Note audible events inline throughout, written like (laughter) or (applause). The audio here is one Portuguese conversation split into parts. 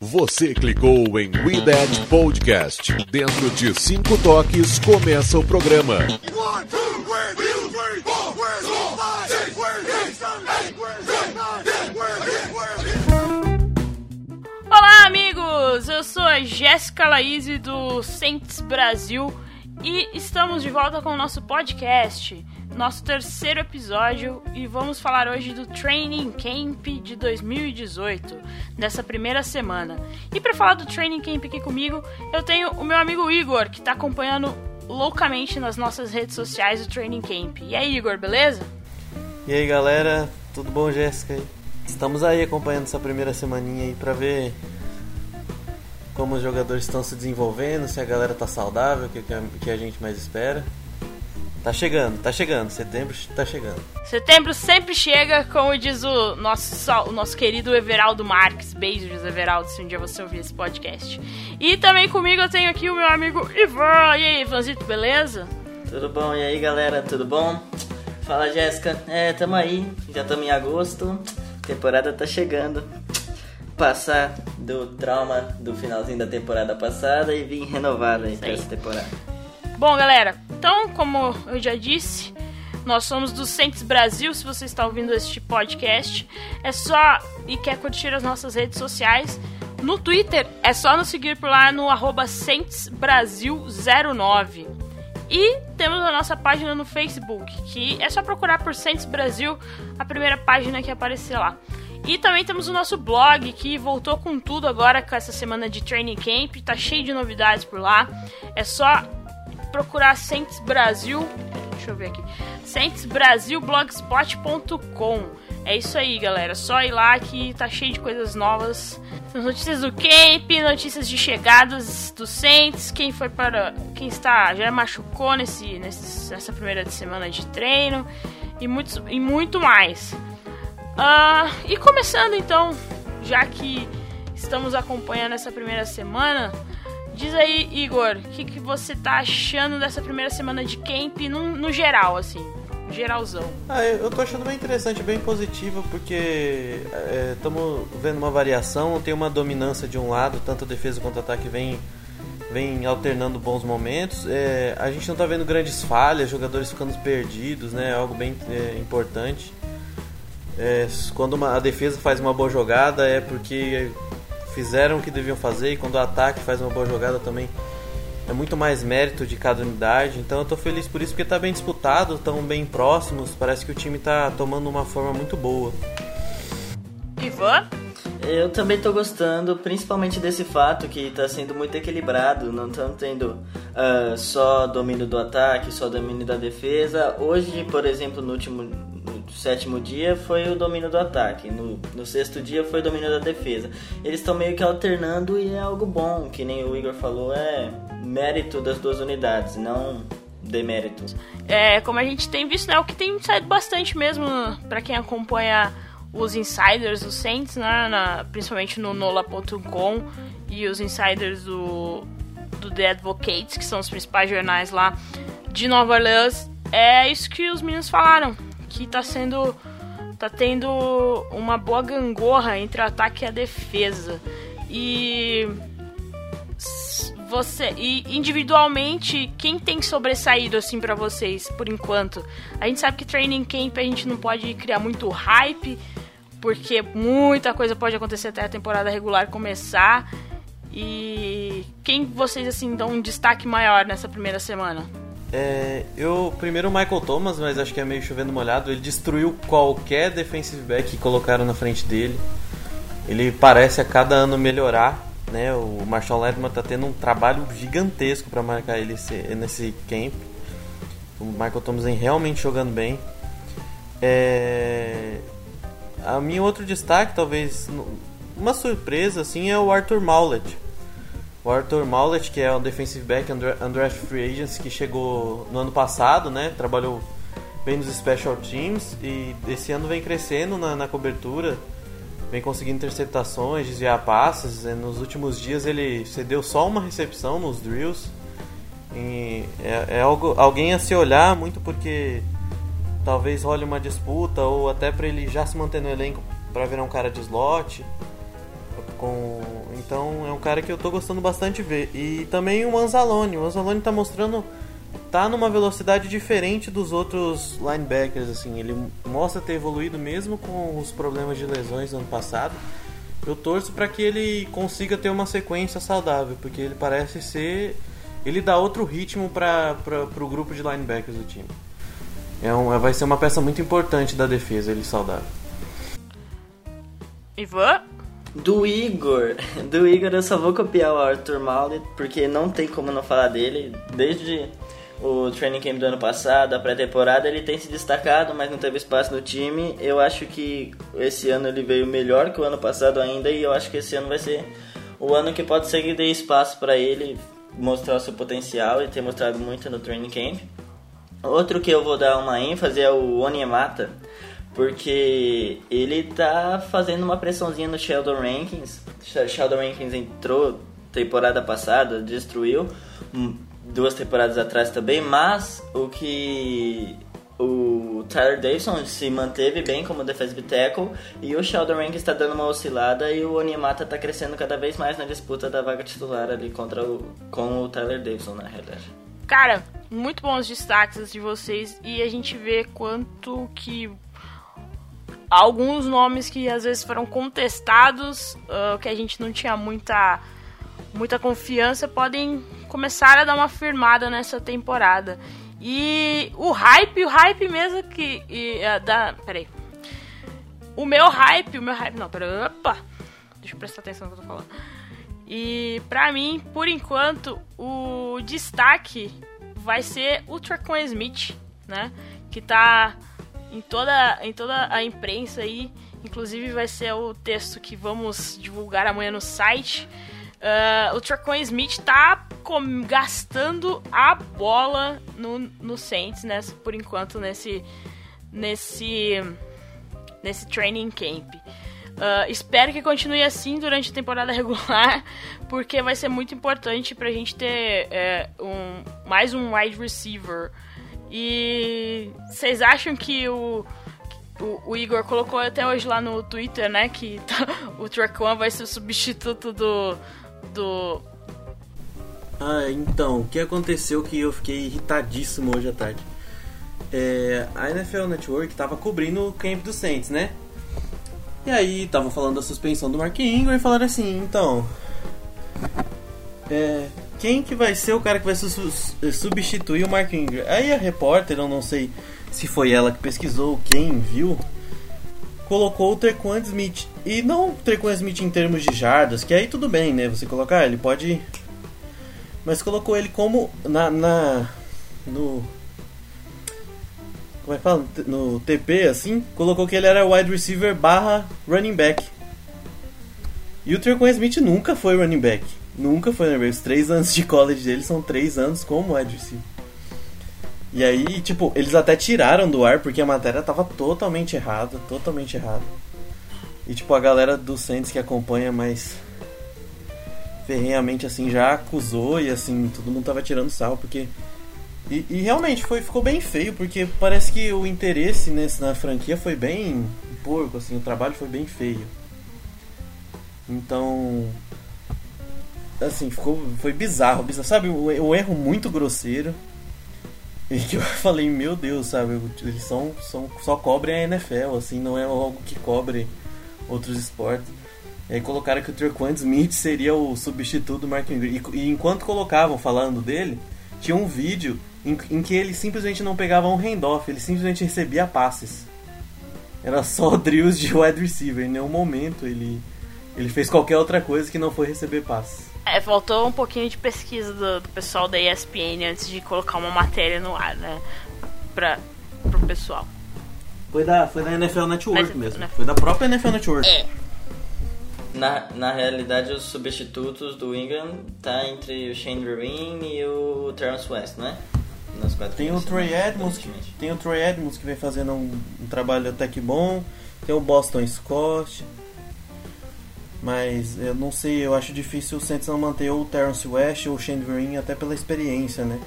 Você clicou em We That Podcast. Dentro de cinco toques, começa o programa. Olá, amigos! Eu sou a Jéssica Laíse do Saints Brasil e estamos de volta com o nosso podcast, nosso terceiro episódio, e vamos falar hoje do Training Camp de 2018, nessa primeira semana. E para falar do Training Camp aqui comigo, eu tenho o meu amigo Igor, que está acompanhando loucamente nas nossas redes sociais o Training Camp. E aí, Igor, beleza? E aí, galera, tudo bom, Jéssica? Estamos aí acompanhando essa primeira semaninha aí para ver como os jogadores estão se desenvolvendo, se a galera tá saudável, o que, que a gente mais espera. Tá chegando, tá chegando, setembro tá chegando. Setembro sempre chega, como diz o nosso, o nosso querido Everaldo Marques. Beijos, Everaldo, se um dia você ouvir esse podcast. E também comigo eu tenho aqui o meu amigo Ivan. E aí, Ivanzito, beleza? Tudo bom? E aí, galera, tudo bom? Fala, Jéssica. É, tamo aí, já estamos em agosto, temporada tá chegando. Passar do trauma do finalzinho da temporada passada e vir renovado aí pra essa temporada. Bom, galera, então, como eu já disse, nós somos do Saints Brasil. Se você está ouvindo este podcast, é só e quer curtir as nossas redes sociais. No Twitter, é só nos seguir por lá no arroba SaintsBrasil09. E temos a nossa página no Facebook, que é só procurar por Saints Brasil, a primeira página que aparecer lá. E também temos o nosso blog, que voltou com tudo agora com essa semana de Training Camp, tá cheio de novidades por lá. É só procurar Saints Brasil. Deixa eu ver aqui. SaintsBrasilblogspot.com. É isso aí, galera. Só ir lá que tá cheio de coisas novas. Notícias do camp, notícias de chegadas do Saints, quem foi para. quem está. já machucou nesse nessa primeira semana de treino e, muitos, e muito mais. Uh, e começando então, já que estamos acompanhando essa primeira semana, diz aí, Igor, o que, que você tá achando dessa primeira semana de camp no, no geral, assim, geralzão? Ah, eu tô achando bem interessante, bem positiva, porque estamos é, vendo uma variação, tem uma dominância de um lado, tanto a defesa quanto o ataque vem vem alternando bons momentos. É, a gente não está vendo grandes falhas, jogadores ficando perdidos, né? Algo bem é, importante. É, quando uma, a defesa faz uma boa jogada é porque fizeram o que deviam fazer e quando o ataque faz uma boa jogada também é muito mais mérito de cada unidade. Então eu estou feliz por isso porque está bem disputado, estão bem próximos. Parece que o time está tomando uma forma muito boa. Ivan? Eu também estou gostando, principalmente desse fato que está sendo muito equilibrado. Não estamos tendo uh, só domínio do ataque, só domínio da defesa. Hoje, por exemplo, no último sétimo dia foi o domínio do ataque, no, no sexto dia foi o domínio da defesa. Eles estão meio que alternando e é algo bom, que nem o Igor falou, é mérito das duas unidades, não demérito. É, como a gente tem visto, né, o que tem saído bastante mesmo para quem acompanha os insiders do Saints, né, na, principalmente no nola.com e os insiders do, do The Advocates, que são os principais jornais lá de Nova Orleans, é isso que os meninos falaram que tá sendo. tá tendo uma boa gangorra entre o ataque e a defesa. E. Você, e individualmente, quem tem sobressaído assim para vocês por enquanto? A gente sabe que training camp a gente não pode criar muito hype, porque muita coisa pode acontecer até a temporada regular começar. E quem vocês assim dão um destaque maior nessa primeira semana? É, eu primeiro o Michael Thomas, mas acho que é meio chovendo molhado. Ele destruiu qualquer defensive back que colocaram na frente dele. Ele parece a cada ano melhorar. Né? O Marshall Ledman está tendo um trabalho gigantesco para marcar ele nesse camp. O Michael Thomas vem realmente jogando bem. É... A minha outro destaque, talvez uma surpresa, assim, é o Arthur Maulet o Arthur Maulet, que é um defensive back undrafted free agents que chegou no ano passado, né? Trabalhou bem nos special teams e esse ano vem crescendo na, na cobertura, vem conseguindo interceptações, desviar passes. Nos últimos dias ele cedeu só uma recepção nos drills. É, é algo, alguém a se olhar muito porque talvez role uma disputa ou até para ele já se manter no elenco para virar um cara de slot. Com Então é um cara que eu tô gostando bastante de ver. E também o Anzalone. O Anzalone tá mostrando. tá numa velocidade diferente dos outros linebackers, assim. Ele mostra ter evoluído mesmo com os problemas de lesões do ano passado. Eu torço para que ele consiga ter uma sequência saudável, porque ele parece ser. Ele dá outro ritmo para o grupo de linebackers do time. É um, vai ser uma peça muito importante da defesa, ele saudável. Ivan? Do Igor, (laughs) do Igor eu só vou copiar o Arthur Maulet, porque não tem como não falar dele. Desde o training camp do ano passado, a pré-temporada, ele tem se destacado, mas não teve espaço no time. Eu acho que esse ano ele veio melhor que o ano passado ainda, e eu acho que esse ano vai ser o ano que pode ser que dê espaço para ele mostrar o seu potencial. Ele tem mostrado muito no training camp. Outro que eu vou dar uma ênfase é o Onyemata porque ele tá fazendo uma pressãozinha no Sheldon Rankins. Sheldon Rankins entrou temporada passada, destruiu hum, duas temporadas atrás também, mas o que o Tyler Davidson se manteve bem como defensive tackle e o Sheldon Rankins está dando uma oscilada e o Onimata está crescendo cada vez mais na disputa da vaga titular ali contra o, com o Tyler Davidson na realidade. Cara, muito bons destaques de vocês e a gente vê quanto que alguns nomes que às vezes foram contestados, uh, que a gente não tinha muita, muita confiança, podem começar a dar uma firmada nessa temporada. E o hype, o hype mesmo que. E, uh, da, peraí. O meu hype, o meu hype. Não, peraí. Opa! Deixa eu prestar atenção no que eu tô falando. E pra mim, por enquanto, o destaque vai ser o Tracon Smith, né? Que tá em toda, em toda a imprensa aí. Inclusive vai ser o texto que vamos divulgar amanhã no site. Uh, o Tracon Smith tá gastando a bola no, no Saints, né? Por enquanto, nesse, nesse, nesse training camp. Uh, espero que continue assim durante a temporada (laughs) regular, porque vai ser muito importante pra gente ter é, um, mais um wide receiver e vocês acham que o, o, o, Igor colocou até hoje lá no Twitter, né? Que tá, (laughs) o Tracon vai ser o substituto do. do. Ah, então, o que aconteceu que eu fiquei irritadíssimo hoje à tarde? É, a NFL Network tava cobrindo o camp do Saints, né? E aí estavam falando da suspensão do Mark Ingram e falaram assim, então. É, quem que vai ser o cara que vai su substituir o Mark Ingram? Aí a repórter, eu não sei se foi ela que pesquisou, quem viu, colocou o Trequan Smith. E não o Trequan Smith em termos de jardas, que aí tudo bem, né? Você colocar, ele pode. Mas colocou ele como na. na no. Como é que fala? No TP, assim, colocou que ele era wide receiver barra running back. E o Trequan Smith nunca foi running back. Nunca foi né? Os três anos de college dele são três anos como wide receiver. E aí, tipo, eles até tiraram do ar porque a matéria tava totalmente errada, totalmente errada. E tipo, a galera do Saints que acompanha mais ferrenhamente assim já acusou e assim, todo mundo tava tirando sal porque e, e, realmente foi, ficou bem feio, porque parece que o interesse nesse, na franquia foi bem porco, assim, o trabalho foi bem feio. Então, assim, ficou, foi bizarro, bizarro. Sabe, um, erro muito grosseiro. E que eu (laughs) falei, meu Deus, sabe, eles são, são, só cobrem a NFL, assim, não é algo que cobre outros esportes. E aí colocaram que o Trequan Smith seria o substituto do Mark Ingram. E, e, enquanto colocavam falando dele, tinha um vídeo em, em, que ele simplesmente não pegava um handoff, ele simplesmente recebia passes. Era só (laughs) drills de wide receiver, em nenhum momento ele, ele fez qualquer outra coisa que não foi receber passes. É, faltou um pouquinho de pesquisa do, do, pessoal da ESPN antes de colocar uma matéria no ar, né? Pra, pro pessoal. Foi da, foi da NFL Network Mas, mesmo. Né? Foi da própria NFL Network. É. Na, na realidade, os substitutos do Ingram tá entre o Shane Vereen e o Terrence West, não é? Nas quatro tem o Trey Edmonds, tem o Trey Edmonds que vem fazendo um, um trabalho até que bom. Tem o Boston Scott. Mas eu não sei, eu acho difícil o Saints não manter ou o Terrence West ou o Shane Vereen até pela experiência, né?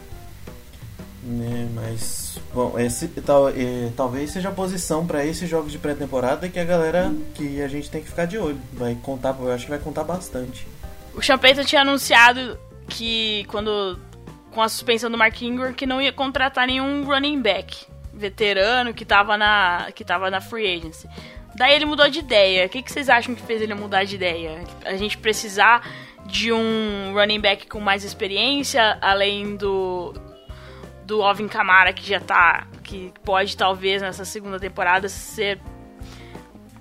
né? Mas, bom, esse, tal, é, talvez seja a posição para esses jogos de pré-temporada que a galera, que a gente tem que ficar de olho. Vai contar, eu acho que vai contar bastante. O Champeito tinha anunciado que quando com a suspensão do Mark Ingram que não ia contratar nenhum running back veterano que tava na que tava na free agency. Daí ele mudou de ideia. O que, que vocês acham que fez ele mudar de ideia? A gente precisar de um running back com mais experiência, além do do Alvin Kamara que já tá que pode talvez nessa segunda temporada ser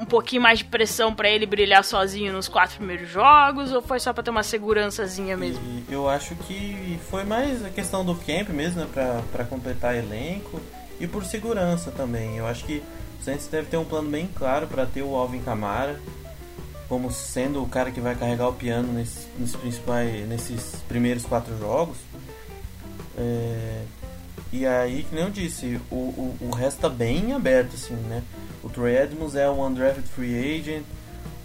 um pouquinho mais de pressão para ele brilhar sozinho nos quatro primeiros jogos ou foi só para ter uma segurançazinha mesmo? E eu acho que foi mais a questão do camp mesmo, né, para completar elenco e por segurança também. Eu acho que Saints deve ter um plano bem claro para ter o Alvin Kamara como sendo o cara que vai carregar o piano nesses, nesses principais, nesses primeiros quatro jogos. É, e aí, que nem eu disse, o, o, o resto tá bem aberto, assim, né? O Troy Edmonds é um undrafted free agent,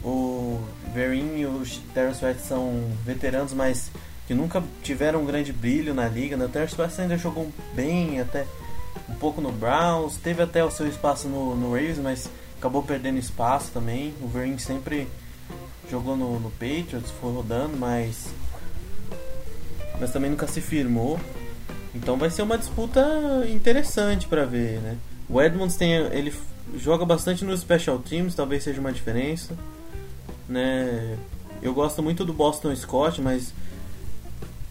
o Verin e o Terrence West são veteranos, mas que nunca tiveram um grande brilho na liga. Né? O Terrence West ainda jogou bem, até um pouco no Browns, teve até o seu espaço no, no Ravens, mas acabou perdendo espaço também. O Verin sempre jogou no, no Patriots, foi rodando, mas mas também nunca se firmou. Então vai ser uma disputa interessante para ver, né? O Edmonds tem ele joga bastante nos special teams, talvez seja uma diferença, né? Eu gosto muito do Boston Scott, mas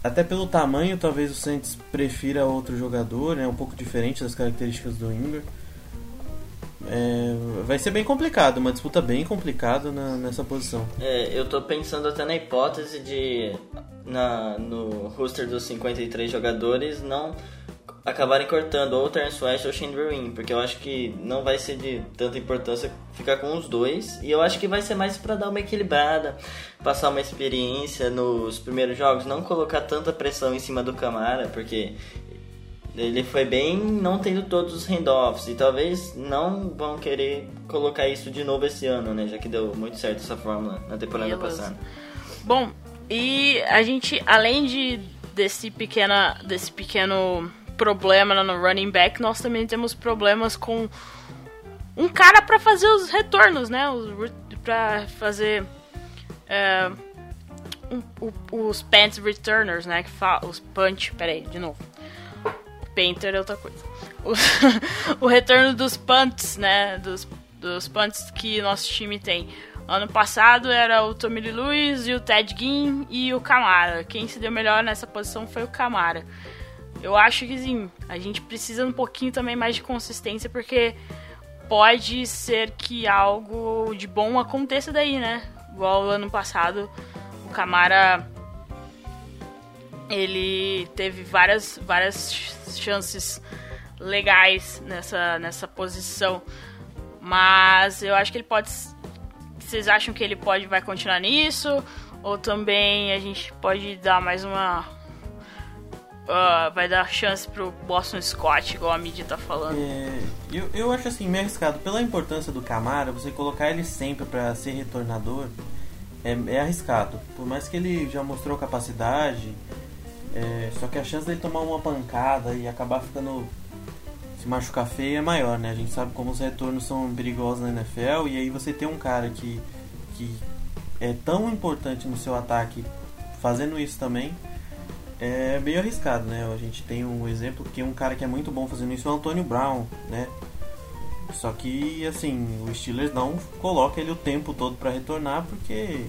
até pelo tamanho, talvez o Saints prefira outro jogador, né? Um pouco diferente das características do Ingram. É, vai ser bem complicado, uma disputa bem complicada na, nessa posição. É, eu tô pensando até na hipótese de na, no roster dos 53 jogadores não acabarem cortando ou o Terence West ou o Shane Verwin, porque eu acho que não vai ser de tanta importância ficar com os dois, e eu acho que vai ser mais para dar uma equilibrada, passar uma experiência nos primeiros jogos, não colocar tanta pressão em cima do Camara, porque ele foi bem não tendo todos os handoffs e talvez não vão querer colocar isso de novo esse ano, né, já que deu muito certo essa fórmula na temporada passada. Bom, e a gente além de desse pequena desse pequeno problema no running back, nós também temos problemas com um cara para fazer os retornos, né? Para fazer é, um, os pants returners, né? Que fala, os punch, peraí, de novo. Painter é outra coisa. O, (laughs) o retorno dos punts, né? Dos, dos punts que nosso time tem. Ano passado era o Tommy Lewis e o Ted Ginn e o Camara. Quem se deu melhor nessa posição foi o Camara. Eu acho que sim, a gente precisa um pouquinho também mais de consistência, porque pode ser que algo de bom aconteça daí, né? Igual ano passado, o Camara ele teve várias, várias chances legais nessa, nessa posição. Mas eu acho que ele pode. Vocês acham que ele pode vai continuar nisso? Ou também a gente pode dar mais uma uh, vai dar chance pro Boston Scott, igual a Midi tá falando. É, eu, eu acho assim, meio arriscado. Pela importância do Camara, você colocar ele sempre para ser retornador é, é, arriscado. Por mais que ele já mostrou capacidade, é, só que a chance dele tomar uma pancada e acabar ficando se machucar feio é maior, né? A gente sabe como os retornos são perigosos na NFL e aí você tem um cara que, que é tão importante no seu ataque fazendo isso também é meio arriscado, né? A gente tem um exemplo que um cara que é muito bom fazendo isso é o Antônio Brown, né? Só que assim, o Steelers não coloca ele o tempo todo para retornar porque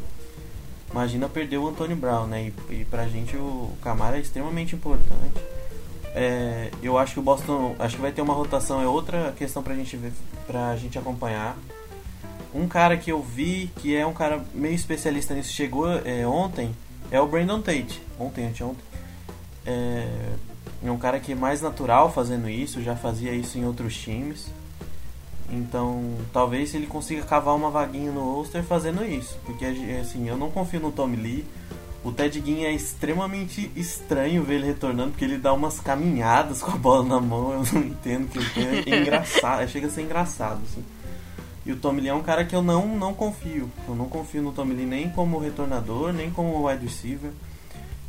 imagina perder o Antônio Brown, né? E, e pra gente o Camara é extremamente importante. É, eu acho que o Boston, acho que vai ter uma rotação, é outra questão pra gente ver, pra gente acompanhar. Um cara que eu vi que é um cara meio especialista nisso chegou é, ontem é o Brandon Tate. Ontem, anteontem. É, é um cara que é mais natural fazendo isso, já fazia isso em outros times. Então, talvez ele consiga cavar uma vaguinha no Ulster fazendo isso. Porque, assim, eu não confio no Tommy Lee. O Ted Ginn é extremamente estranho ver ele retornando, porque ele dá umas caminhadas (laughs) com a bola na mão. Eu não entendo que ele é engraçado. Chega a ser engraçado, assim. E o Tommy Lee é um cara que eu não, não confio. Eu não confio no Tommy Lee nem como retornador, nem como wide receiver.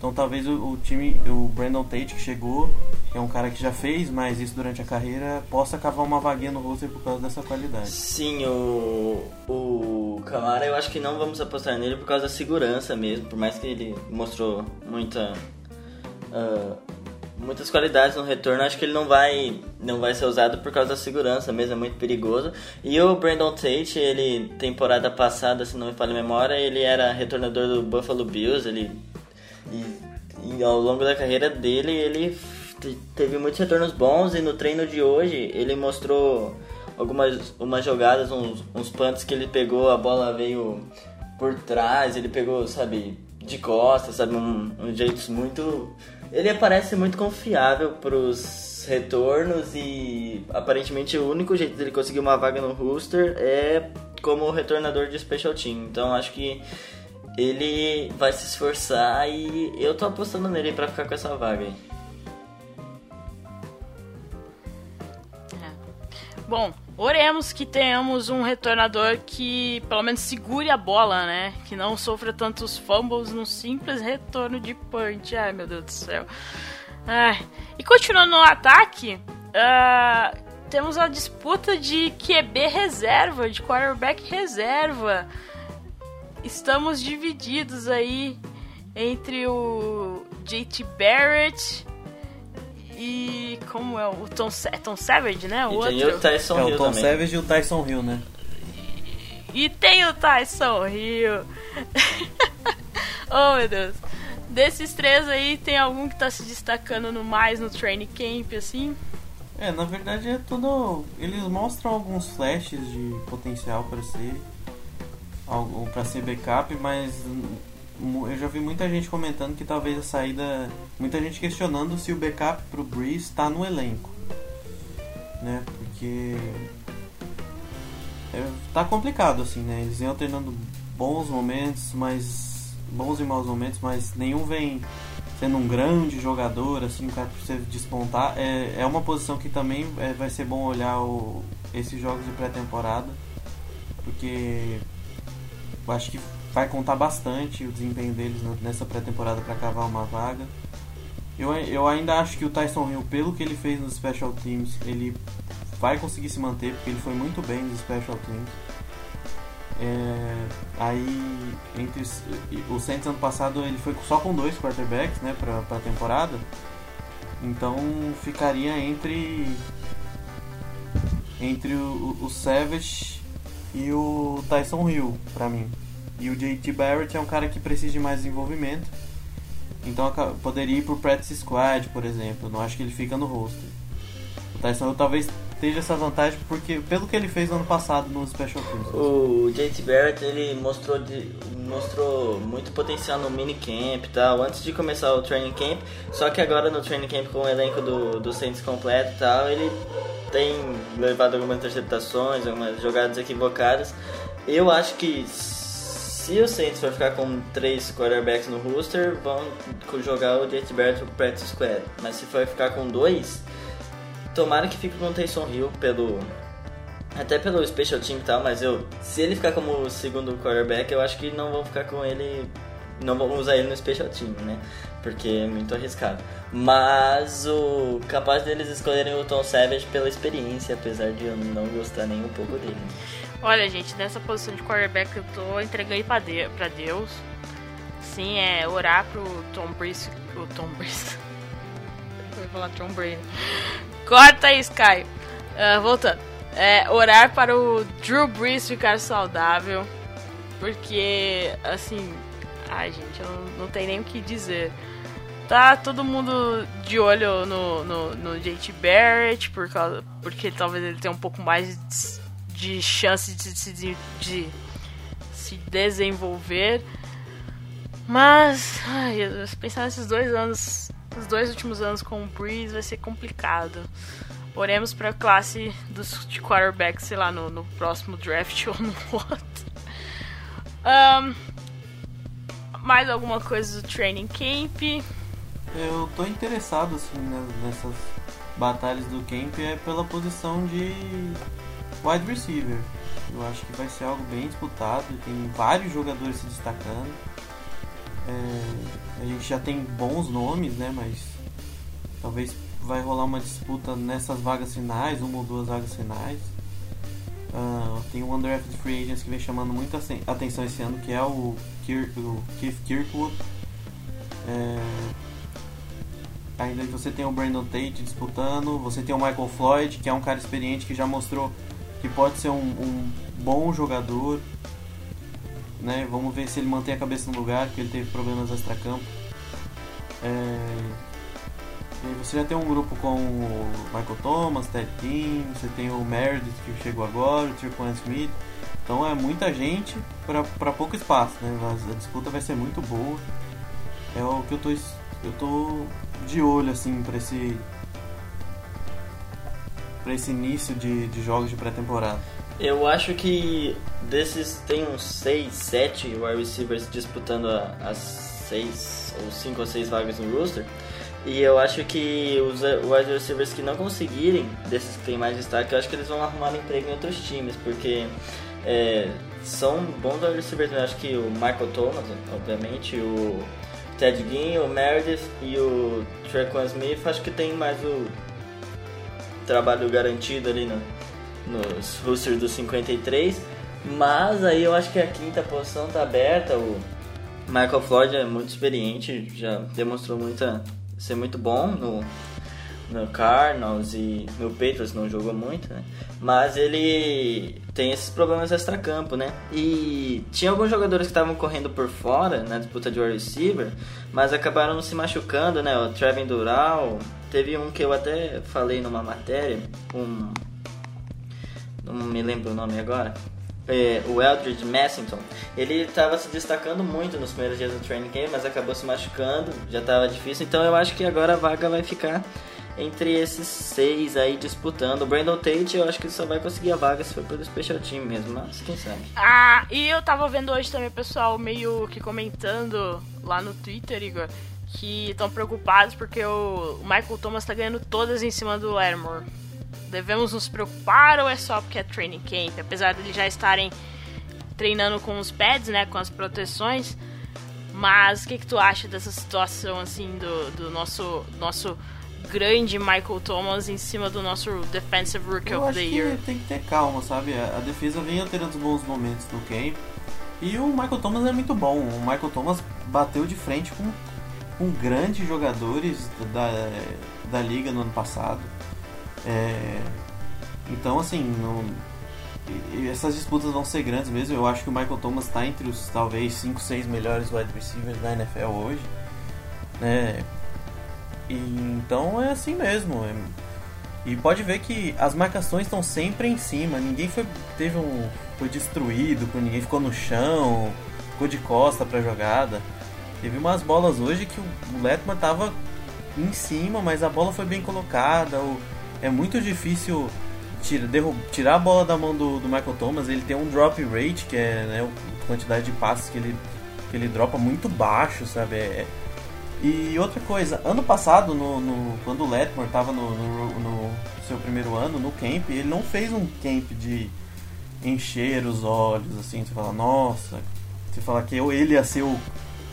Então talvez o, o, time, o Brandon Tate que chegou, que é um cara que já fez mais isso durante a carreira, possa cavar uma vaguinha no roster por causa dessa qualidade. Sim, o, o Camara eu acho que não vamos apostar nele por causa da segurança mesmo, por mais que ele mostrou muita uh, muitas qualidades no retorno, acho que ele não vai não vai ser usado por causa da segurança mesmo, é muito perigoso. E o Brandon Tate, ele temporada passada, se não me falha a memória, ele era retornador do Buffalo Bills, ele e, e ao longo da carreira dele, ele teve muitos retornos bons e no treino de hoje ele mostrou algumas umas jogadas, uns, uns punts que ele pegou, a bola veio por trás, ele pegou, sabe, de costas, sabe, um, um jeito muito ele parece muito confiável para os retornos e aparentemente o único jeito dele conseguir uma vaga no roster é como retornador de special team. Então acho que ele vai se esforçar e eu tô apostando nele para ficar com essa vaga aí. É. Bom, oremos que tenhamos um retornador que pelo menos segure a bola, né? Que não sofra tantos fumbles no simples retorno de punch. Ai, meu Deus do céu. Ai. E continuando no ataque, uh, temos a disputa de QB reserva, de quarterback reserva. Estamos divididos aí entre o JT Barrett e como é o Tom, é Tom Savage, né? O e outro. tem o Tyson é, Hill o Tom também. Savage e o Tyson Hill, né? E tem o Tyson Hill. (laughs) oh meu Deus. Desses três aí, tem algum que tá se destacando no mais no training camp, assim? É, na verdade é tudo. Eles mostram alguns flashes de potencial para ser. Para ser backup, mas eu já vi muita gente comentando que talvez a saída. Muita gente questionando se o backup pro Breeze está no elenco. Né? Porque. É, tá complicado assim, né? Eles vêm alternando bons momentos, mas. bons e maus momentos, mas nenhum vem sendo um grande jogador, assim, pra você despontar. É, é uma posição que também é, vai ser bom olhar o, esses jogos de pré-temporada. Porque acho que vai contar bastante o desempenho deles nessa pré-temporada para cavar uma vaga. Eu, eu ainda acho que o Tyson Hill, pelo que ele fez nos Special Teams, ele vai conseguir se manter, porque ele foi muito bem nos Special Teams. É, aí, entre os, o Saints ano passado, ele foi só com dois quarterbacks né, para a temporada. Então ficaria entre entre o, o Savage e o Tyson Hill para mim. E o JT Barrett é um cara que precisa de mais desenvolvimento. Então poderia ir pro practice squad, por exemplo. Não acho que ele fica no roster. O Tyson Hill talvez esteja essa vantagem porque pelo que ele fez no ano passado no Special Teams. O JT Barrett ele mostrou de, mostrou muito potencial no minicamp e tal, antes de começar o training camp. Só que agora no training camp com o elenco do, do Saints completo e tal, ele tem levado algumas interceptações, algumas jogadas equivocadas. Eu acho que se o Saints for ficar com três quarterbacks no roster, vão jogar o Jet Barrett pro practice squad. Mas se for ficar com dois, tomara que fique com o Taysom Hill pelo até pelo special team e tal, mas eu se ele ficar como segundo quarterback, eu acho que não vão ficar com ele, não vão usar ele no special team, né? Porque é muito arriscado. Mas o capaz deles escolherem o Tom Savage pela experiência, apesar de eu não gostar nem um pouco dele. Olha, gente, nessa posição de quarterback eu tô entregando pra, de pra Deus. Sim, é orar pro Tom Breeze. O Tom Breeze. (laughs) Vou falar Tom Brady. Corta aí, Sky. Uh, voltando. É, orar para o Drew Brees ficar saudável. Porque, assim. Ai, gente, eu não, tenho nem o que dizer. Tá todo mundo de olho no, no, no JT Barrett, por causa, porque talvez ele tenha um pouco mais de chance de se, de, de se desenvolver. Mas, ai, pensar nesses dois anos, os dois últimos anos com o Breeze vai ser complicado. Oremos para a classe dos de quarterbacks, sei lá, no, no próximo draft (laughs) ou no outro. Um, mais alguma coisa do training camp? Eu tô interessado assim nessas batalhas do camp é pela posição de wide receiver. Eu acho que vai ser algo bem disputado. Tem vários jogadores se destacando. É, a gente já tem bons nomes, né? Mas talvez vai rolar uma disputa nessas vagas finais, uma ou duas vagas finais. Uh, tem o Undrafted Free Agents que vem chamando muita atenção esse ano, que é o Keith Kirkwood. É, ainda você tem o Brandon Tate disputando, você tem o Michael Floyd, que é um cara experiente que já mostrou que pode ser um, um bom jogador. Né? Vamos ver se ele mantém a cabeça no lugar, porque ele teve problemas extra-campo. É, você já tem um grupo com o Michael Thomas, Ted King, você tem o Meredith que chegou agora, o Triple Smith. Então é muita gente para pouco espaço, né? A disputa vai ser muito boa. É o que eu tô, eu tô de olho assim para esse para esse início de, de jogos de pré-temporada. Eu acho que desses tem uns 6, 7 wide receivers disputando as 6 ou 5 ou 6 vagas no roster. E eu acho que os wide receivers que não conseguirem, desses que tem mais destaque, eu acho que eles vão arrumar um emprego em outros times, porque é, são bons wide receivers. Eu acho que o Michael Thomas, obviamente, o Ted Ginn, o Meredith e o Trequan Smith, acho que tem mais o trabalho garantido ali no, nos rosters dos 53. Mas aí eu acho que a quinta posição tá aberta. O Michael Floyd é muito experiente, já demonstrou muita ser muito bom no, no Cardinals e no Patriots não jogou muito, né? Mas ele tem esses problemas extra-campo, né? E tinha alguns jogadores que estavam correndo por fora na disputa de wide receiver, mas acabaram se machucando, né? O Trevin Dural, teve um que eu até falei numa matéria, um não me lembro o nome agora, é, o Eldridge Messington, ele estava se destacando muito nos primeiros dias do training camp, mas acabou se machucando, já estava difícil, então eu acho que agora a vaga vai ficar entre esses seis aí disputando. O Brandon Tate eu acho que só vai conseguir a vaga se for pelo Special Team mesmo, mas quem sabe. Ah, e eu tava vendo hoje também o pessoal meio que comentando lá no Twitter, Igor, que estão preocupados porque o Michael Thomas tá ganhando todas em cima do Lattimore. Devemos nos preocupar ou é só porque é training camp? Apesar de eles já estarem treinando com os pads, né, com as proteções. Mas o que, que tu acha dessa situação assim do, do nosso nosso grande Michael Thomas em cima do nosso Defensive Rookie Eu of the Year? tem que ter calma, sabe? A, defesa vem alterando os bons momentos no camp. E o Michael Thomas é muito bom. O Michael Thomas bateu de frente com, com grandes jogadores da, da liga no ano passado. É, então, assim, não, essas disputas vão ser grandes mesmo. Eu acho que o Michael Thomas está entre os talvez 5, 6 melhores wide receivers da NFL hoje. Né? E, então é assim mesmo. É, e pode ver que as marcações estão sempre em cima. Ninguém foi, teve um, foi destruído, ninguém ficou no chão, ficou de costa para jogada. Teve umas bolas hoje que o Letman tava em cima, mas a bola foi bem colocada. O, é muito difícil tira, tirar a bola da mão do, do, Michael Thomas. Ele tem um drop rate, que é né, a quantidade de passes que ele, que ele dropa muito baixo, sabe? É, é e outra coisa, ano passado, no, no quando o Letmore estava no, no, no, seu primeiro ano no camp, ele não fez um camp de encher os olhos, assim, você fala, nossa, você fala que ele ia ser o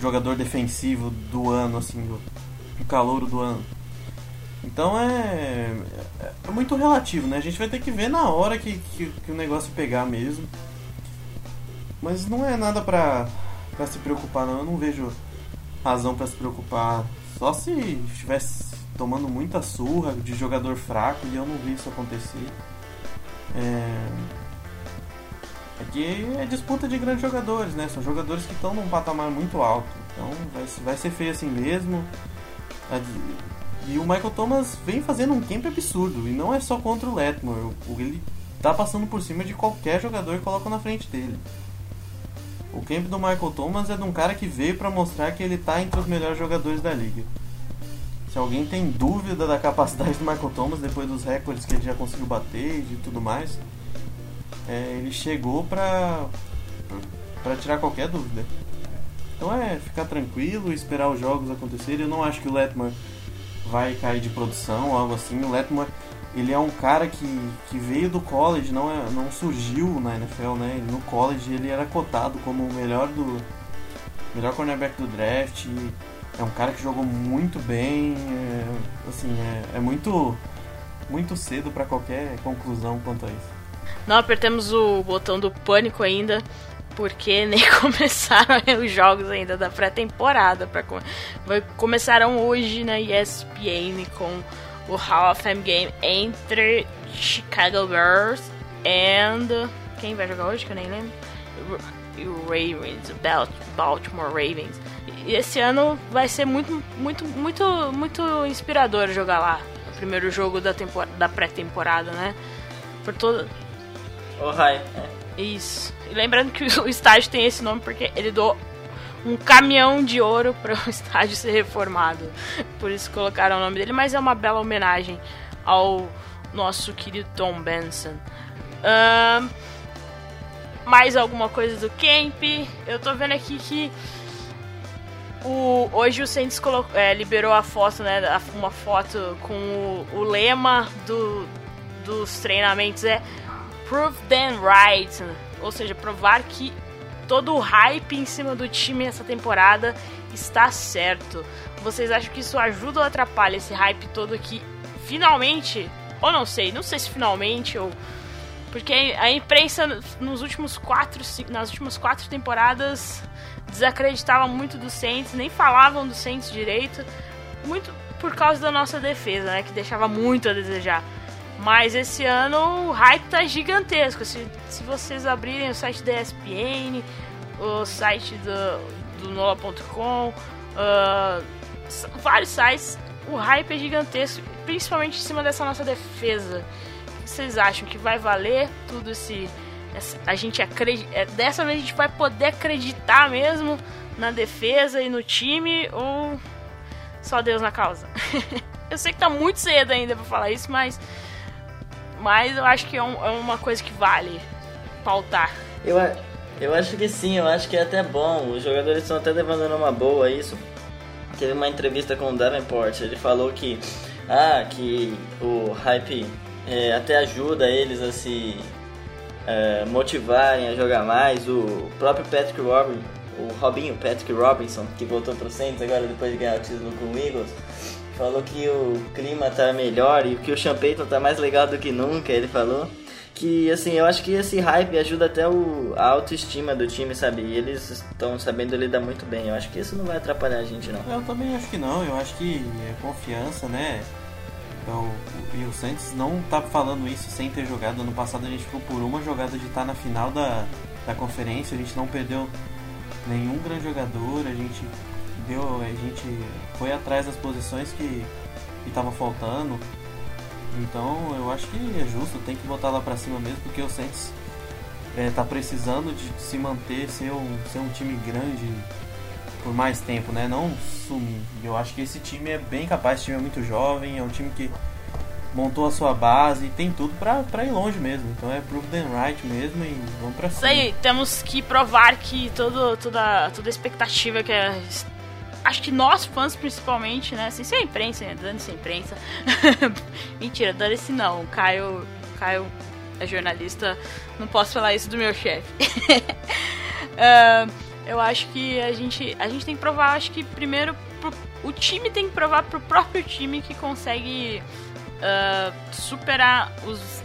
jogador defensivo do ano, assim, o, o calouro do ano. Então é, é muito relativo, né? A gente vai ter que ver na hora que, que, que o negócio pegar mesmo. Mas não é nada pra, pra se preocupar, não. Eu não vejo razão para se preocupar. Só se estivesse tomando muita surra de jogador fraco e eu não vi isso acontecer. É... Aqui é disputa de grandes jogadores, né? São jogadores que estão num patamar muito alto. Então vai, vai ser feio assim mesmo. E o Michael Thomas vem fazendo um camp absurdo. E não é só contra o Letmore. Ele tá passando por cima de qualquer jogador que coloca na frente dele. O camp do Michael Thomas é de um cara que veio para mostrar que ele tá entre os melhores jogadores da liga. Se alguém tem dúvida da capacidade do Michael Thomas depois dos recordes que ele já conseguiu bater e tudo mais, é, ele chegou pra, pra tirar qualquer dúvida. Então é ficar tranquilo, esperar os jogos acontecerem. Eu não acho que o Letmore vai cair de produção, algo assim. O ele é um cara que, que veio do college, não, é, não surgiu na NFL, né? No college ele era cotado como o melhor do melhor cornerback do draft. É um cara que jogou muito bem, é, assim, é, é muito muito cedo para qualquer conclusão quanto a isso. Não apertemos o botão do pânico ainda, porque (laughs) nem começaram (laughs) os jogos ainda da pré-temporada. Começaram hoje na ESPN com o Hall of Fame Game entre Chicago Bears e. Quem vai jogar hoje? Que eu nem lembro. O Ravens, Baltimore Ravens. E esse ano vai ser muito, muito, muito, muito inspirador jogar lá. O primeiro jogo da, da pré-temporada, né? Por todo. O hype. Isso. E lembrando que (laughs) o estádio tem esse nome porque ele doou um caminhão de ouro para o (laughs) estádio ser reformado. Por isso colocaram o nome dele, mas é uma bela homenagem ao nosso querido Tom Benson. Uh, mais alguma coisa do Camp? Eu tô vendo aqui que o, hoje o Saints colocou, é, liberou a foto, né? Uma foto com o, o lema do, dos treinamentos é Prove them right. Ou seja, provar que todo o hype em cima do time essa temporada está certo. Vocês acham que isso ajuda ou atrapalha esse hype todo aqui? Finalmente, ou não sei, não sei se finalmente ou porque a imprensa nos últimos quatro, nas últimas quatro temporadas desacreditava muito do Saints, nem falavam do Saints direito, muito por causa da nossa defesa, né, que deixava muito a desejar. Mas esse ano o hype tá gigantesco. Se, se vocês abrirem o site da ESPN, o site do, do Nola.com, uh, vários sites, o hype é gigantesco, principalmente em cima dessa nossa defesa. Vocês acham que vai valer tudo esse. a gente acredita. É, dessa vez a gente vai poder acreditar mesmo na defesa e no time ou só Deus na causa? (laughs) eu sei que tá muito cedo ainda pra falar isso, mas mas eu acho que é, um, é uma coisa que vale pautar. Eu, eu acho que sim, eu acho que é até bom. Os jogadores estão até levando numa boa isso. Teve uma entrevista com o Davenport, ele falou que ah, que o hype é, até ajuda eles a se é, motivarem a jogar mais. O próprio Patrick Robinson, o Robinho Patrick Robinson, que voltou pro Saints agora depois de ganhar o título com o Eagles, Falou que o clima tá melhor e que o Champeyton tá mais legal do que nunca, ele falou. Que, assim, eu acho que esse hype ajuda até o, a autoestima do time, sabe? E eles estão sabendo lidar muito bem. Eu acho que isso não vai atrapalhar a gente, não. Eu também acho que não. Eu acho que é confiança, né? Então, e o Santos não tá falando isso sem ter jogado. Ano passado a gente ficou por uma jogada de estar tá na final da, da conferência. A gente não perdeu nenhum grande jogador. A gente deu, a gente foi atrás das posições que estavam faltando. Então eu acho que é justo, tem que botar lá pra cima mesmo, porque o Saints é, tá precisando de se manter, ser um, ser um time grande por mais tempo, né? Não sumir. Eu acho que esse time é bem capaz, esse time é muito jovem, é um time que montou a sua base e tem tudo pra, pra ir longe mesmo. Então é prove them right mesmo e vamos pra cima. Isso aí, temos que provar que todo, toda, toda expectativa que é acho que nós fãs principalmente, né? Assim, sem imprensa, né? dane-se imprensa. (laughs) Mentira, dane-se não. O Caio, Caio é jornalista, não posso falar isso do meu chefe. uh, (laughs) eu acho que a gente, a gente tem que provar, acho que primeiro pro, o time tem que provar pro próprio time que consegue uh, superar os,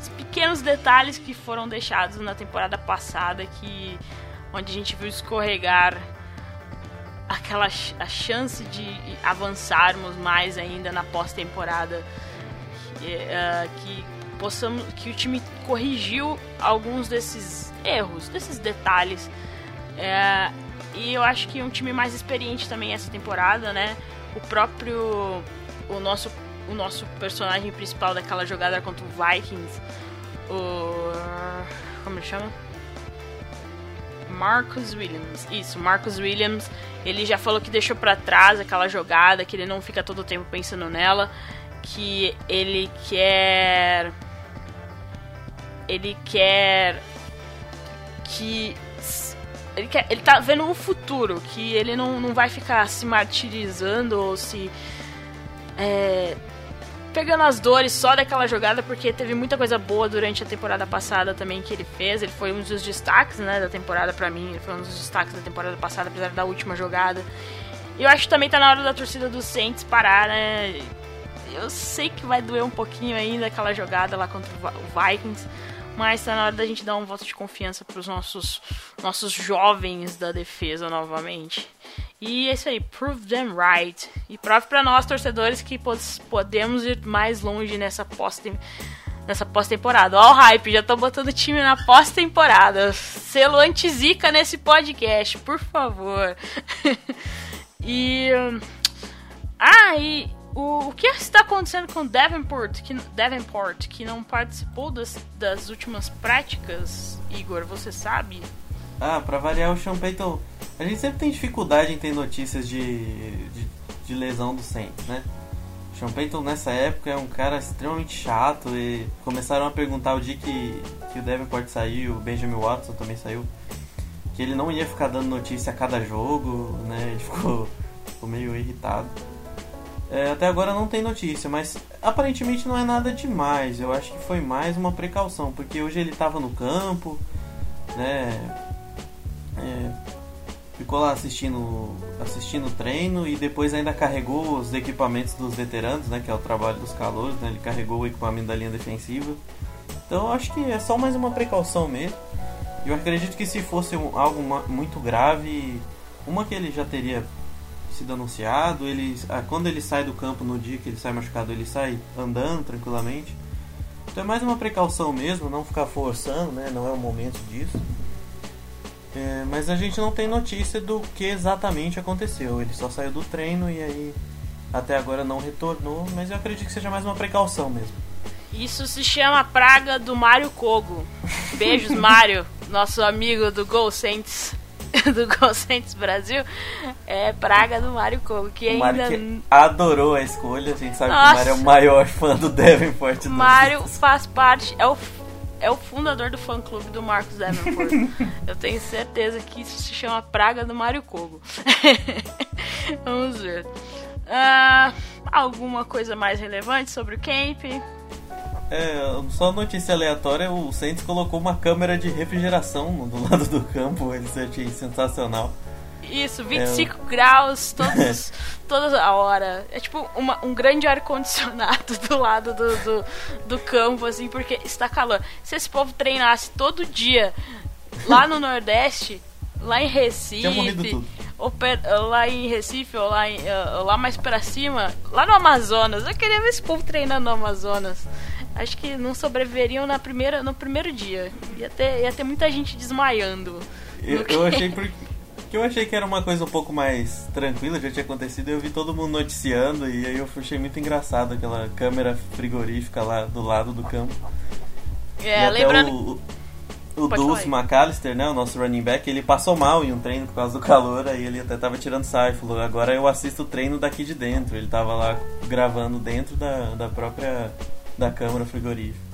os pequenos detalhes que foram deixados na temporada passada, que onde a gente viu escorregar aquela a chance de avançarmos mais ainda na pós-temporada que, uh, que possamos que o time corrigiu alguns desses erros, desses detalhes. Uh, e eu acho que um time mais experiente também essa temporada, né? O próprio o nosso o nosso personagem principal daquela jogada contra o Vikings, o como ele chama? Marcus Williams. Isso, Marcus Williams. Ele já falou que deixou para trás aquela jogada, que ele não fica todo o tempo pensando nela, que ele quer ele quer que ele, quer, ele tá vendo o futuro, que ele não, não vai ficar se martirizando ou se é, pegando as dores só daquela jogada, porque teve muita coisa boa durante a temporada passada também que ele fez. Ele foi um dos destaques, né, da temporada para mim. Ele foi um dos destaques da temporada passada, apesar da última jogada. E eu acho que também tá na hora da torcida do Saints parar, né? Eu sei que vai doer um pouquinho ainda aquela jogada lá contra o Vikings, mas tá na hora da gente dar um voto de confiança pros nossos, nossos jovens da defesa novamente. E é isso aí, prove them right. E prove para nós, torcedores, que podemos ir mais longe nessa pós-temporada. Ó o hype, já tô botando o time na pós-temporada. Selo anti-zica nesse podcast, por favor. (laughs) e... Ah, e o, o que está acontecendo com Davenport que, Davenport, que não participou das, das últimas práticas, Igor, você sabe? Ah, pra variar o Sean Payton... A gente sempre tem dificuldade em ter notícias de, de, de lesão do Saints, né? Sean Payton nessa época é um cara extremamente chato e começaram a perguntar o dia que, que o Davenport saiu, o Benjamin Watson também saiu, que ele não ia ficar dando notícia a cada jogo, né? Ele ficou, ficou meio irritado. É, até agora não tem notícia, mas aparentemente não é nada demais. Eu acho que foi mais uma precaução, porque hoje ele estava no campo, né? É, ficou lá assistindo assistindo o treino e depois ainda carregou os equipamentos dos veteranos, né, que é o trabalho dos calouros, né, ele carregou o equipamento da linha defensiva. Então eu acho que é só mais uma precaução mesmo. Eu acredito que se fosse um, algo muito grave, uma que ele já teria sido anunciado, ele, ah, quando ele sai do campo no dia que ele sai machucado, ele sai andando tranquilamente. Então é mais uma precaução mesmo, não ficar forçando, né? Não é o momento disso. É, mas a gente não tem notícia do que exatamente aconteceu. Ele só saiu do treino e aí até agora não retornou, mas eu acredito que seja mais uma precaução mesmo. Isso se chama praga do Mário Kogo. Beijos, (laughs) Mário, nosso amigo do Gol Saints. (laughs) do Gol Saints Brasil é praga do Mário Kogo, que ainda que adorou a escolha, a gente sabe Nossa. que o Mário é o maior fã do Davenport. Mário faz parte, é o é o fundador do fã clube do Marcos Davenport. (laughs) Eu tenho certeza que isso se chama Praga do Mario Kogo. (laughs) Vamos ver. Uh, alguma coisa mais relevante sobre o camp? É, só notícia aleatória, o Saints colocou uma câmera de refrigeração do lado do campo, ele achei sensacional. Isso, 25 é, graus todos, (laughs) toda a hora. É tipo uma, um grande ar-condicionado do lado do, do, do, campo, assim, porque está calor. Se esse povo treinasse todo dia lá no Nordeste, lá em Recife, ou per, lá em Recife, ou lá, em, uh, lá mais pra cima, lá no Amazonas, eu queria ver esse povo treinando no Amazonas. Acho que não sobreviveriam na primeira, no primeiro dia. Ia ter, ia ter muita gente desmaiando. Eu, eu achei (laughs) porque que eu achei que era uma coisa um pouco mais tranquila, já tinha acontecido, eu vi todo mundo noticiando e aí eu achei muito engraçado aquela câmera frigorífica lá do lado do campo. É, lembrando. O, o Dulce McAllister, né, o nosso running back, ele passou mal em um treino por causa do calor, aí ele até tava tirando sarro, falou, agora eu assisto o treino daqui de dentro. Ele tava lá gravando dentro da, da própria da câmara frigorífica.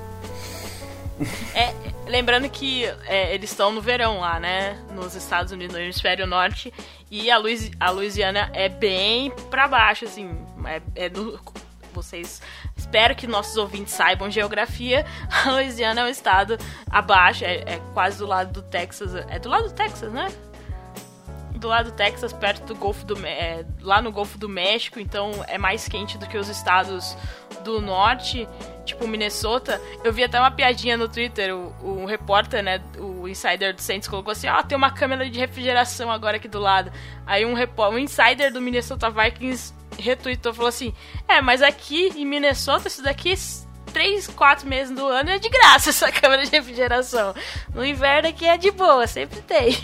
(laughs) É, lembrando que é, eles estão no verão lá, né? Nos Estados Unidos, no hemisfério norte. E a, Luiz, a Louisiana é bem pra baixo, assim. É, é do, vocês. Espero que nossos ouvintes saibam geografia. (laughs) A Louisiana é um estado abaixo, é, é quase do lado do Texas. É do lado do Texas, né? Do lado do Texas, perto do Golfo do é, lá no Golfo do México, então é mais quente do que os estados do norte tipo Minnesota, eu vi até uma piadinha no Twitter, o, o repórter, né, o insider do Saints colocou assim, ó, oh, tem uma câmera de refrigeração agora aqui do lado. Aí um, um insider do Minnesota Vikings retweetou, falou assim, é, mas aqui em Minnesota, isso daqui três, quatro meses do ano é de graça (laughs) essa câmera de refrigeração. No inverno aqui é de boa, sempre tem.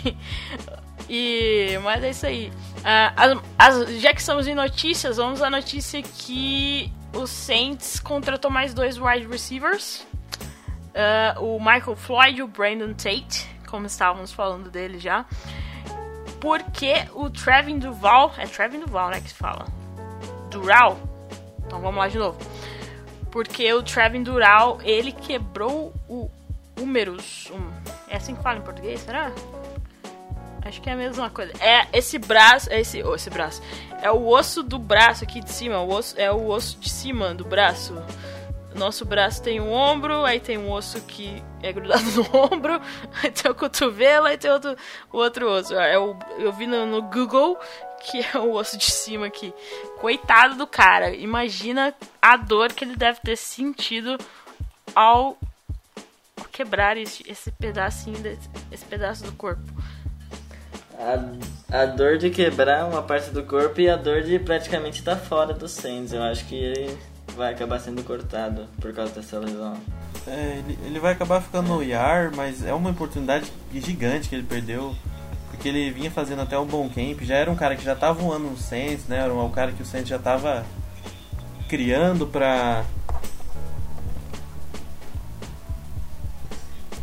E, mas é isso aí. Uh, as, as, já que estamos em notícias, vamos à notícia que o Saints contratou mais dois wide receivers. Uh, o Michael Floyd e o Brandon Tate, como estávamos falando dele já. Porque o Trevin Duval. É Trevin Duval, né? Que se fala. Dural. Então vamos lá de novo. Porque o Trevin Dural, ele quebrou o húmerus. Um, é assim que fala em português, será? Acho que é a mesma coisa. É esse braço, é esse, oh, esse braço. É o osso do braço aqui de cima, o osso, é o osso de cima do braço. Nosso braço tem um ombro, aí tem um osso que é grudado (laughs) no ombro, aí tem o cotovelo, aí tem outro, o outro osso. É o, eu vi no, no Google que é o osso de cima aqui. Coitado do cara. Imagina a dor que ele deve ter sentido ao quebrar esse, esse pedacinho, desse, esse pedaço do corpo. A, a dor de quebrar uma parte do corpo e a dor de praticamente estar tá fora do Saints. Eu acho que ele vai acabar sendo cortado por causa dessa lesão. É, ele, ele vai acabar ficando no IAR, mas é uma oportunidade gigante que ele perdeu. Porque ele vinha fazendo até um bom camp, já era um cara que já estava voando no Saints, né? Era um cara que o Saints já estava criando para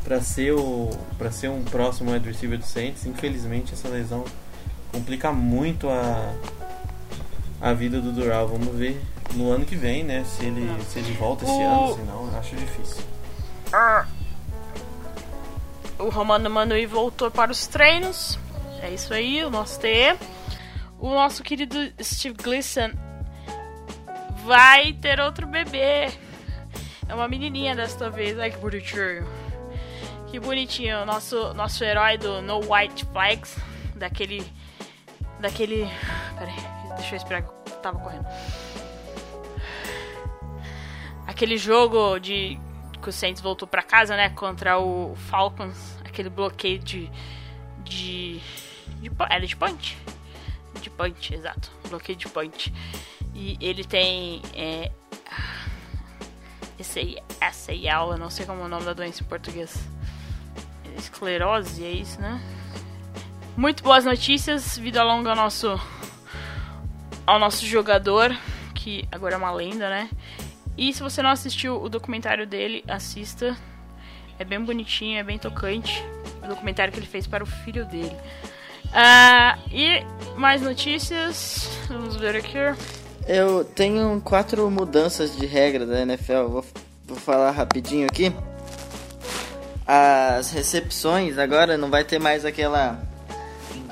para ser o para ser um próximo wide receiver do Saints. Infelizmente essa lesão complica muito a a vida do Dural. Vamos ver no ano que vem, né? Se ele se ele volta esse o... ano, senão acho difícil. Ah. O Romano Manui voltou para os treinos. É isso aí, o nosso TE. O nosso querido Steve Gleason vai ter outro bebê. É uma menininha desta vez. Ai que bonitinho. Que bonitinho, nosso, nosso herói do No White Flags, daquele. Daquele. Pera aí, deixa eu esperar que tava correndo. Aquele jogo de. que o Saints voltou pra casa, né? Contra o Falcons. Aquele bloqueio de. de. de era de punch? De punch, exato. Bloqueio de punch. E ele tem. É, esse SAL, eu não sei como é o nome da doença em português esclerose, é isso, né? Muito boas notícias, vida longa ao nosso ao nosso jogador, que agora é uma lenda, né? E se você não assistiu o documentário dele, assista. É bem bonitinho, é bem tocante. O documentário que ele fez para o filho dele. Uh, e mais notícias. Vamos ver aqui. Eu tenho quatro mudanças de regra da NFL. Vou, vou falar rapidinho aqui as recepções agora não vai ter mais aquela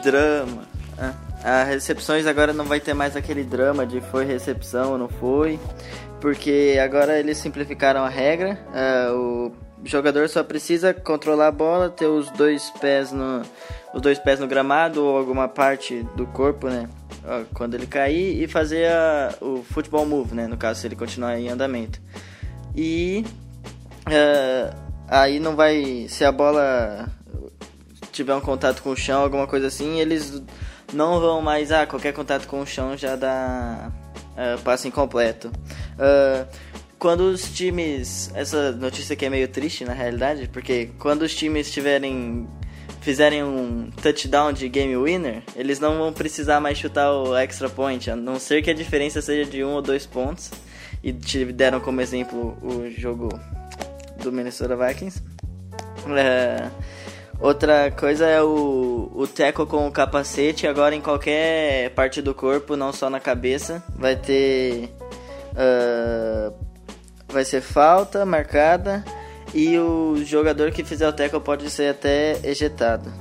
drama. Né? As recepções agora não vai ter mais aquele drama de foi recepção ou não foi, porque agora eles simplificaram a regra. Uh, o jogador só precisa controlar a bola, ter os dois pés no os dois pés no gramado ou alguma parte do corpo, né? Quando ele cair e fazer a, o football move, né? No caso, se ele continuar em andamento. E uh, aí não vai. Se a bola tiver um contato com o chão, alguma coisa assim, eles não vão mais. Ah, qualquer contato com o chão já dá uh, passe incompleto. Uh, quando os times. Essa notícia aqui é meio triste na realidade, porque quando os times tiverem. Fizerem um touchdown de game winner, eles não vão precisar mais chutar o extra point, a não ser que a diferença seja de um ou dois pontos. E te deram como exemplo o jogo do Minnesota Vikings. É, outra coisa é o, o teco com o capacete, agora em qualquer parte do corpo, não só na cabeça. Vai ter. Uh, vai ser falta marcada e o jogador que fizer o teco pode ser até ejetado.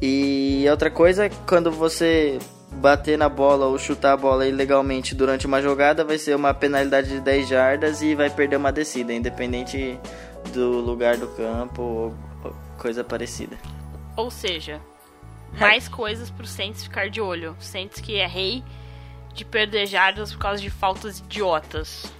E outra coisa, quando você bater na bola ou chutar a bola ilegalmente durante uma jogada vai ser uma penalidade de 10 jardas e vai perder uma descida, independente do lugar do campo ou coisa parecida. Ou seja, mais coisas pro Saints ficar de olho. Saints que é rei de perder jardas por causa de faltas idiotas.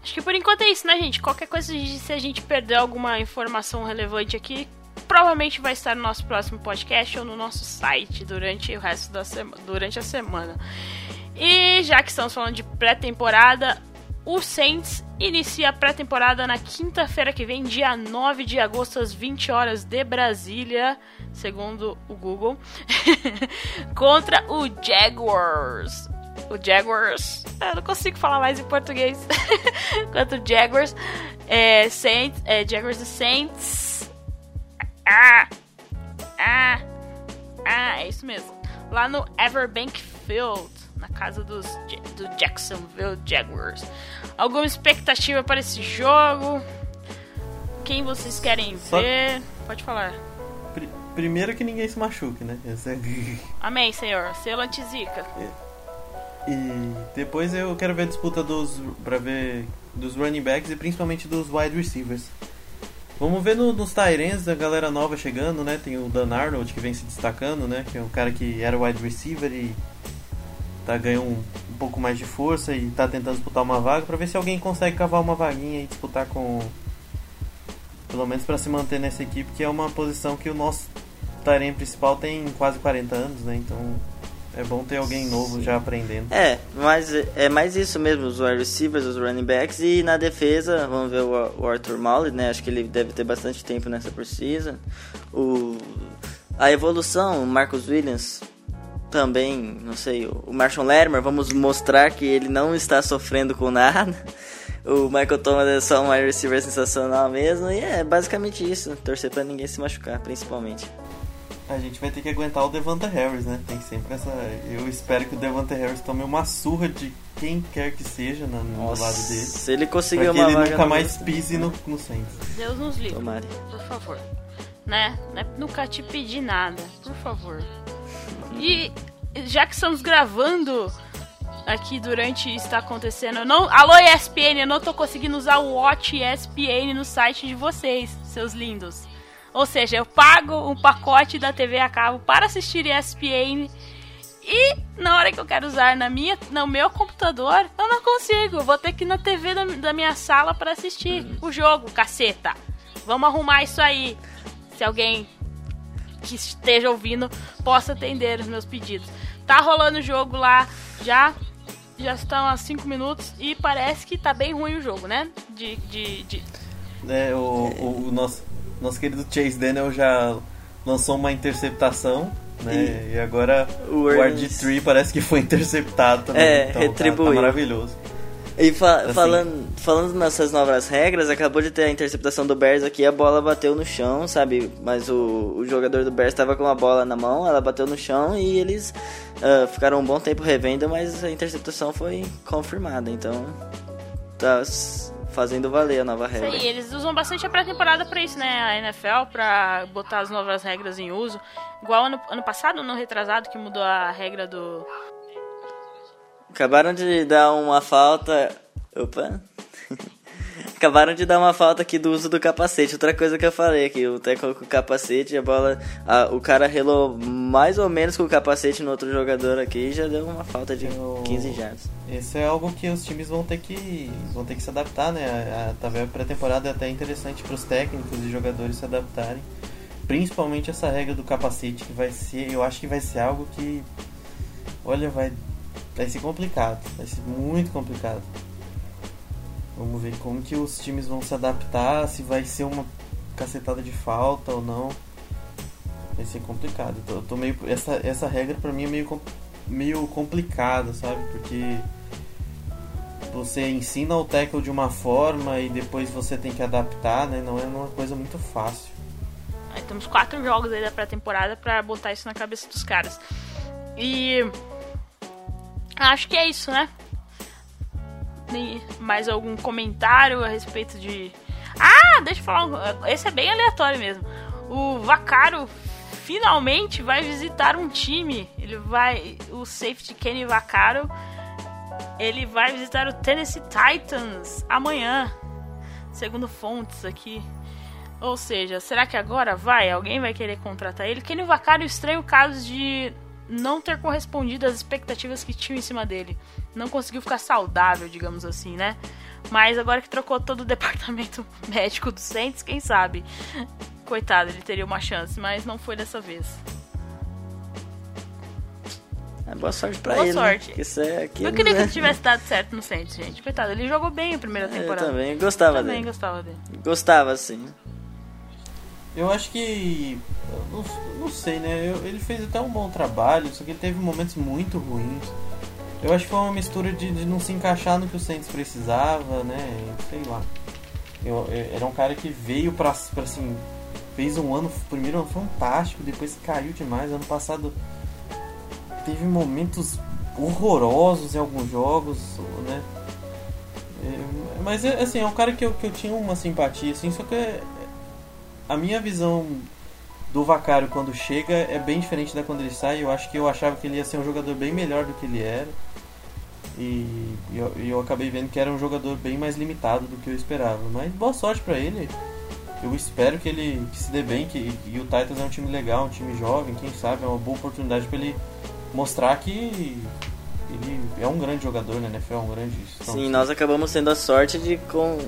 Acho que por enquanto é isso, né, gente? Qualquer coisa, se a gente perder alguma informação relevante aqui, provavelmente vai estar no nosso próximo podcast ou no nosso site durante o resto da semana, durante a semana. E já que estamos falando de pré-temporada, o Saints inicia a pré-temporada na quinta-feira que vem, dia 9 de agosto, às 20 horas de Brasília, segundo o Google, (laughs) contra o Jaguars. O Jaguars, eu não consigo falar mais em português. (laughs) contra o Jaguars, é, Saints, é, Jaguars e Saints ah! Ah! Ah, é isso mesmo. Lá no Everbank Field, na casa dos, do Jacksonville Jaguars. Alguma expectativa para esse jogo? Quem vocês querem Só... ver? Pode falar. Pr primeiro que ninguém se machuque, né? É... (laughs) Amém, Senhor. Selo antizica. E... e depois eu quero ver a disputa dos para ver dos running backs e principalmente dos wide receivers. Vamos ver no, nos Tyrants, a galera nova chegando, né? Tem o Dan Arnold que vem se destacando, né? Que é um cara que era wide receiver e tá ganhando um, um pouco mais de força e tá tentando disputar uma vaga para ver se alguém consegue cavar uma vaguinha e disputar com pelo menos para se manter nessa equipe, que é uma posição que o nosso Tyrant principal tem quase 40 anos, né? Então é bom ter alguém novo Sim. já aprendendo. É, mas é mais isso mesmo, os wide receivers, os running backs e na defesa, vamos ver o, o Arthur Malley, né? Acho que ele deve ter bastante tempo nessa precisa. O a evolução, o Marcus Williams também, não sei, o Marshall Latimer, vamos mostrar que ele não está sofrendo com nada. O Michael Thomas é só um wide receiver sensacional mesmo. E é basicamente isso. Torcer pra ninguém se machucar, principalmente. A gente vai ter que aguentar o Devonta Harris, né? Tem sempre essa. Eu espero que o Devonta Harris tome uma surra de quem quer que seja no, no Nossa, lado dele. Se ele conseguir uma que ele nunca mais pise no, no Saints. Deus nos livre. Tomara. Por favor. Né? É nunca te pedi nada. Por favor. E já que estamos gravando aqui durante está acontecendo, eu não, alô ESPN, eu não tô conseguindo usar o Watch ESPN no site de vocês, seus lindos. Ou seja, eu pago um pacote da TV a cabo para assistir ESPN e na hora que eu quero usar na minha, no meu computador, eu não consigo. Eu vou ter que ir na TV da, da minha sala para assistir uhum. o jogo, caceta. Vamos arrumar isso aí. Se alguém que esteja ouvindo possa atender os meus pedidos. Tá rolando o jogo lá já. Já estão há 5 minutos e parece que tá bem ruim o jogo, né? De. de, de... É, o, o, o nosso, nosso querido Chase Daniel já lançou uma interceptação. Né? E, e agora o, o RG3 parece que foi interceptado também. É, então, retribuiu. Tá, tá maravilhoso. E fa assim. falando, falando nessas novas regras, acabou de ter a interceptação do Bears aqui, a bola bateu no chão, sabe? Mas o, o jogador do Bears estava com a bola na mão, ela bateu no chão e eles uh, ficaram um bom tempo revendo, mas a interceptação foi confirmada, então tá fazendo valer a nova regra. Eles usam bastante a pré-temporada para isso, né? A NFL, para botar as novas regras em uso. Igual ano, ano passado, no retrasado, que mudou a regra do Acabaram de dar uma falta. Opa! Acabaram de dar uma falta aqui do uso do capacete. Outra coisa que eu falei aqui, o Teco com o capacete, a bola. A, o cara relou mais ou menos com o capacete no outro jogador aqui e já deu uma falta de eu, 15 jardas. Isso é algo que os times vão ter que. vão ter que se adaptar, né? A, a tabela pré-temporada é até interessante para os técnicos e jogadores se adaptarem. Principalmente essa regra do capacete, que vai ser. Eu acho que vai ser algo que. Olha, vai vai ser complicado, vai ser muito complicado. Vamos ver como que os times vão se adaptar, se vai ser uma cacetada de falta ou não. Vai ser complicado. Eu tô meio essa essa regra para mim é meio meio complicada, sabe? Porque você ensina o tackle de uma forma e depois você tem que adaptar, né? Não é uma coisa muito fácil. Aí temos quatro jogos aí da pré-temporada para botar isso na cabeça dos caras. E Acho que é isso, né? Mais algum comentário a respeito de. Ah, deixa eu falar. Esse é bem aleatório mesmo. O Vacaro finalmente vai visitar um time. Ele vai. O safety Kenny Vacaro. Ele vai visitar o Tennessee Titans amanhã. Segundo fontes aqui. Ou seja, será que agora vai? Alguém vai querer contratar ele? Kenny Vacaro estranho caso de não ter correspondido às expectativas que tinham em cima dele. Não conseguiu ficar saudável, digamos assim, né? Mas agora que trocou todo o (laughs) departamento médico do Saints, quem sabe? Coitado, ele teria uma chance, mas não foi dessa vez. É, boa sorte pra boa ele. Boa sorte. Né? Isso é aquilo, eu queria né? que tivesse dado (laughs) certo no Saints, gente. Coitado, ele jogou bem a primeira temporada. Eu também gostava eu também dele. gostava dele. Gostava, sim. Eu acho que. Não, não sei, né? Eu, ele fez até um bom trabalho, só que ele teve momentos muito ruins. Eu acho que foi uma mistura de, de não se encaixar no que o Saints precisava, né? Sei lá. Eu, eu, era um cara que veio pra, pra assim. Fez um ano, primeiro ano fantástico, depois caiu demais. Ano passado teve momentos horrorosos em alguns jogos, né? É, mas assim, é um cara que eu, que eu tinha uma simpatia, assim, só que a minha visão do Vacário quando chega é bem diferente da quando ele sai. Eu acho que eu achava que ele ia ser um jogador bem melhor do que ele era. E eu, eu acabei vendo que era um jogador bem mais limitado do que eu esperava. Mas boa sorte para ele. eu espero que ele que se dê bem, que e o Titans é um time legal, um time jovem, quem sabe é uma boa oportunidade para ele mostrar que ele é um grande jogador, né? NFL é um grande. Sim, nós acabamos tendo a sorte de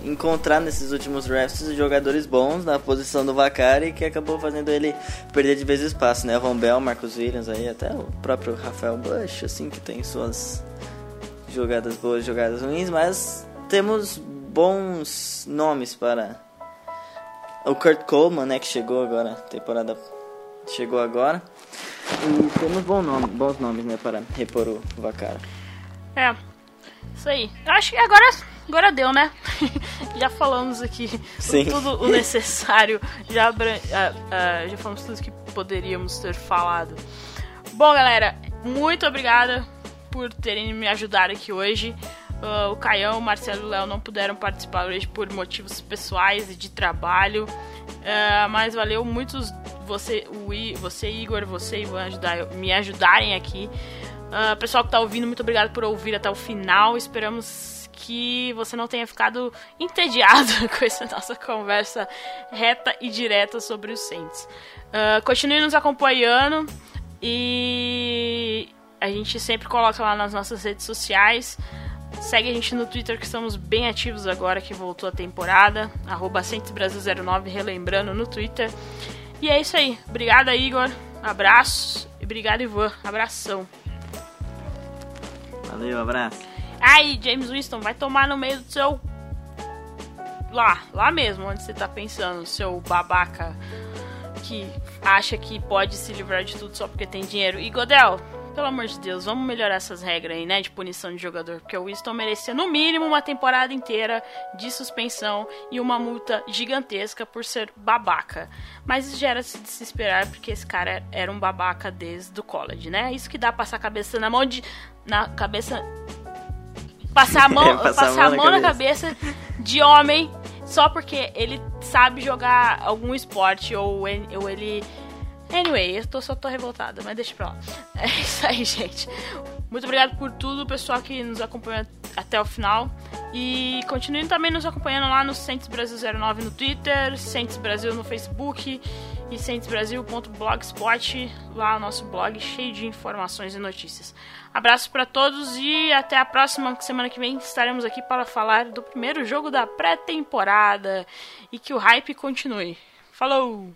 encontrar nesses últimos drafts jogadores bons na posição do Vacari que acabou fazendo ele perder de vez espaço, né? Von Bell, Marcos Williams aí, até o próprio Rafael Bush, assim, que tem suas jogadas boas, jogadas ruins, mas temos bons nomes para o Kurt Coleman, né, que chegou agora, temporada chegou agora. E temos bom nome, bons nomes, né, para repor o Vacara. É, isso aí. Eu acho que agora, agora deu, né? (laughs) já falamos aqui Sim. tudo o necessário, já, uh, uh, já falamos tudo que poderíamos ter falado. Bom, galera, muito obrigada por terem me ajudado aqui hoje. Uh, o Caião, o Marcelo e o Léo não puderam participar hoje por motivos pessoais e de trabalho. Uh, mas valeu muito você, o I, você, Igor, você e ajudar, me ajudarem aqui. Uh, pessoal que está ouvindo, muito obrigado por ouvir até o final. Esperamos que você não tenha ficado entediado (laughs) com essa nossa conversa reta e direta sobre os Saints. Uh, continue nos acompanhando e a gente sempre coloca lá nas nossas redes sociais. Segue a gente no Twitter que estamos bem ativos agora que voltou a temporada. Arroba Brasil09, relembrando no Twitter. E é isso aí. Obrigada, Igor. Abraço. E obrigado, Ivan. Abração. Valeu, abraço. Aí, James Winston, vai tomar no meio do seu. Lá, lá mesmo, onde você tá pensando, seu babaca que acha que pode se livrar de tudo só porque tem dinheiro. E Godel, pelo amor de Deus, vamos melhorar essas regras aí, né? De punição de jogador. Porque o Winston merecia no mínimo uma temporada inteira de suspensão e uma multa gigantesca por ser babaca. Mas isso já era de se esperar, porque esse cara era um babaca desde o college, né? Isso que dá passar a cabeça na mão de. Na cabeça. Passar a mão, passar, (laughs) passar a mão, na, cabeça. na cabeça de homem só porque ele sabe jogar algum esporte ou, ou ele Anyway, eu tô, só tô revoltada, mas deixa pra lá. (laughs) É isso aí, gente. Muito obrigado por tudo, pessoal que nos acompanha até o final. E continuem também nos acompanhando lá no Centes Brasil 09 no Twitter, Centes Brasil no Facebook e centesbrasil.blogspot, lá o nosso blog cheio de informações e notícias. Abraço para todos e até a próxima semana que vem estaremos aqui para falar do primeiro jogo da pré-temporada e que o hype continue. Falou!